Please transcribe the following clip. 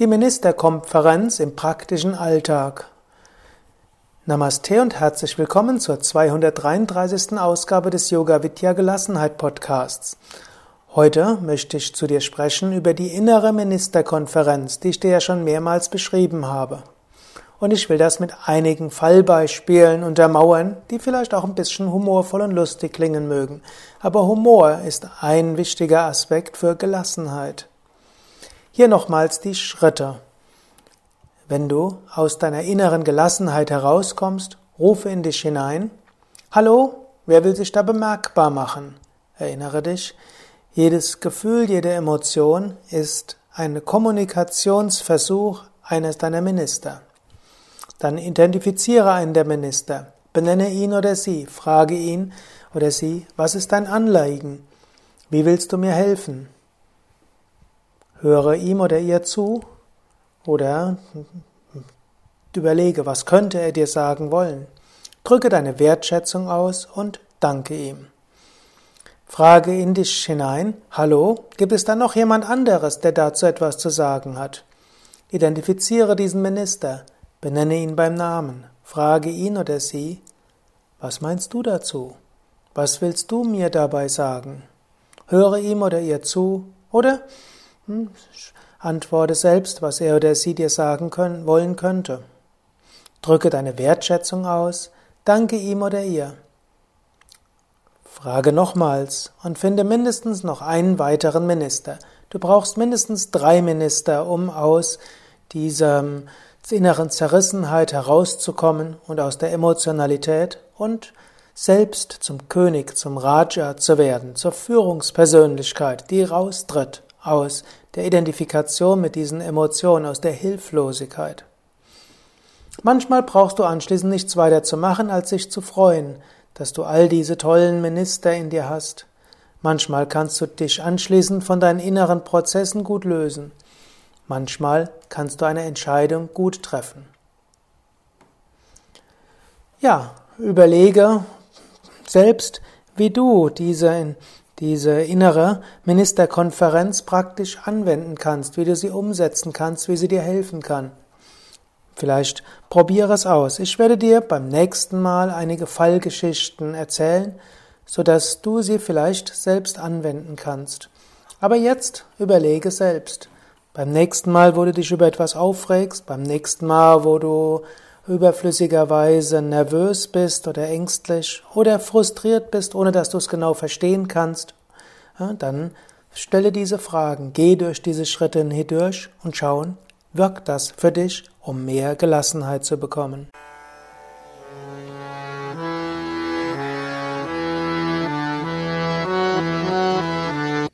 Die Ministerkonferenz im praktischen Alltag. Namaste und herzlich willkommen zur 233. Ausgabe des Yoga Vidya Gelassenheit Podcasts. Heute möchte ich zu dir sprechen über die innere Ministerkonferenz, die ich dir ja schon mehrmals beschrieben habe. Und ich will das mit einigen Fallbeispielen untermauern, die vielleicht auch ein bisschen humorvoll und lustig klingen mögen. Aber Humor ist ein wichtiger Aspekt für Gelassenheit. Hier nochmals die Schritte. Wenn du aus deiner inneren Gelassenheit herauskommst, rufe in dich hinein. Hallo, wer will sich da bemerkbar machen? Erinnere dich, jedes Gefühl, jede Emotion ist ein Kommunikationsversuch eines deiner Minister. Dann identifiziere einen der Minister, benenne ihn oder sie, frage ihn oder sie, was ist dein Anliegen? Wie willst du mir helfen? Höre ihm oder ihr zu oder überlege, was könnte er dir sagen wollen. Drücke deine Wertschätzung aus und danke ihm. Frage in dich hinein, hallo, gibt es da noch jemand anderes, der dazu etwas zu sagen hat? Identifiziere diesen Minister, benenne ihn beim Namen, frage ihn oder sie, was meinst du dazu? Was willst du mir dabei sagen? Höre ihm oder ihr zu oder? Antworte selbst, was er oder sie dir sagen können, wollen könnte. Drücke deine Wertschätzung aus, danke ihm oder ihr. Frage nochmals und finde mindestens noch einen weiteren Minister. Du brauchst mindestens drei Minister, um aus dieser inneren Zerrissenheit herauszukommen und aus der Emotionalität und selbst zum König, zum Raja zu werden, zur Führungspersönlichkeit, die raustritt aus der Identifikation mit diesen Emotionen, aus der Hilflosigkeit. Manchmal brauchst du anschließend nichts weiter zu machen, als sich zu freuen, dass du all diese tollen Minister in dir hast. Manchmal kannst du dich anschließend von deinen inneren Prozessen gut lösen. Manchmal kannst du eine Entscheidung gut treffen. Ja, überlege selbst, wie du diese diese innere Ministerkonferenz praktisch anwenden kannst, wie du sie umsetzen kannst, wie sie dir helfen kann. Vielleicht probiere es aus. Ich werde dir beim nächsten Mal einige Fallgeschichten erzählen, sodass du sie vielleicht selbst anwenden kannst. Aber jetzt überlege selbst. Beim nächsten Mal, wo du dich über etwas aufregst, beim nächsten Mal, wo du überflüssigerweise nervös bist oder ängstlich oder frustriert bist, ohne dass du es genau verstehen kannst, dann stelle diese Fragen, geh durch diese Schritte hindurch und schauen, wirkt das für dich, um mehr Gelassenheit zu bekommen.